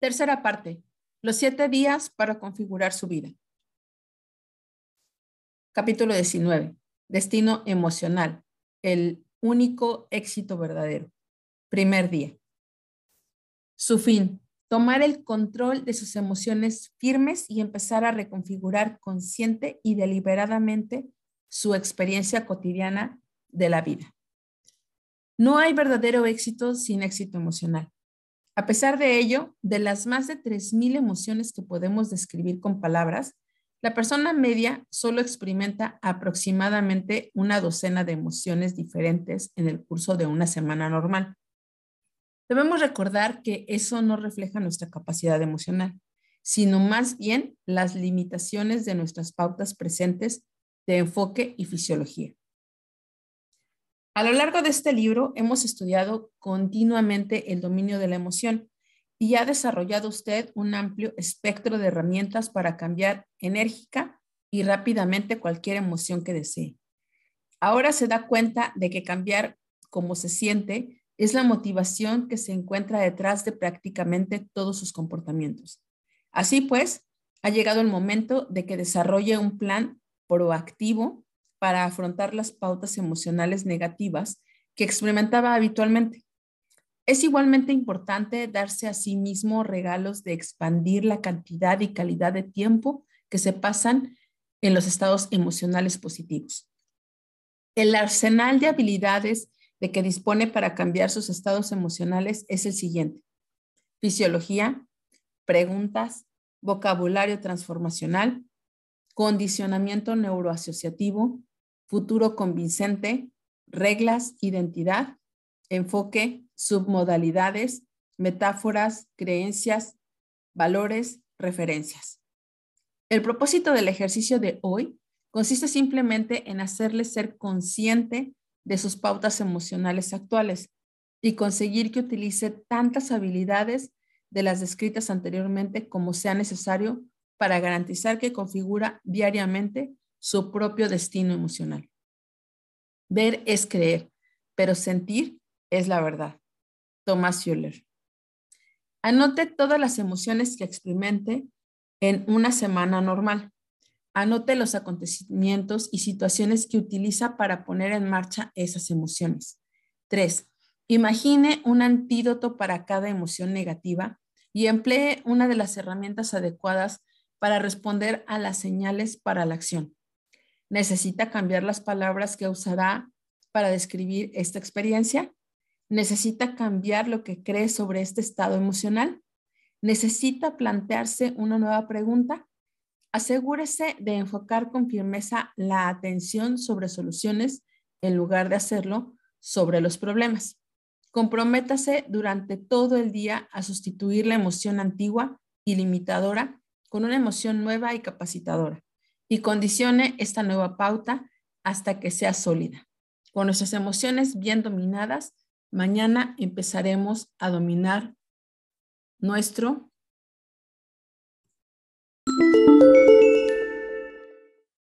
Tercera parte, los siete días para configurar su vida. Capítulo 19, destino emocional, el único éxito verdadero. Primer día. Su fin, tomar el control de sus emociones firmes y empezar a reconfigurar consciente y deliberadamente su experiencia cotidiana de la vida. No hay verdadero éxito sin éxito emocional. A pesar de ello, de las más de 3.000 emociones que podemos describir con palabras, la persona media solo experimenta aproximadamente una docena de emociones diferentes en el curso de una semana normal. Debemos recordar que eso no refleja nuestra capacidad emocional, sino más bien las limitaciones de nuestras pautas presentes de enfoque y fisiología. A lo largo de este libro hemos estudiado continuamente el dominio de la emoción y ha desarrollado usted un amplio espectro de herramientas para cambiar enérgica y rápidamente cualquier emoción que desee. Ahora se da cuenta de que cambiar como se siente es la motivación que se encuentra detrás de prácticamente todos sus comportamientos. Así pues, ha llegado el momento de que desarrolle un plan proactivo para afrontar las pautas emocionales negativas que experimentaba habitualmente. Es igualmente importante darse a sí mismo regalos de expandir la cantidad y calidad de tiempo que se pasan en los estados emocionales positivos. El arsenal de habilidades de que dispone para cambiar sus estados emocionales es el siguiente. Fisiología, preguntas, vocabulario transformacional, condicionamiento neuroasociativo, futuro convincente, reglas, identidad, enfoque, submodalidades, metáforas, creencias, valores, referencias. El propósito del ejercicio de hoy consiste simplemente en hacerle ser consciente de sus pautas emocionales actuales y conseguir que utilice tantas habilidades de las descritas anteriormente como sea necesario para garantizar que configura diariamente su propio destino emocional. Ver es creer, pero sentir es la verdad. Thomas Schuller. Anote todas las emociones que experimente en una semana normal. Anote los acontecimientos y situaciones que utiliza para poner en marcha esas emociones. 3. Imagine un antídoto para cada emoción negativa y emplee una de las herramientas adecuadas para responder a las señales para la acción necesita cambiar las palabras que usará para describir esta experiencia, necesita cambiar lo que cree sobre este estado emocional, necesita plantearse una nueva pregunta, asegúrese de enfocar con firmeza la atención sobre soluciones en lugar de hacerlo sobre los problemas. Comprométase durante todo el día a sustituir la emoción antigua y limitadora con una emoción nueva y capacitadora y condicione esta nueva pauta hasta que sea sólida. Con nuestras emociones bien dominadas, mañana empezaremos a dominar nuestro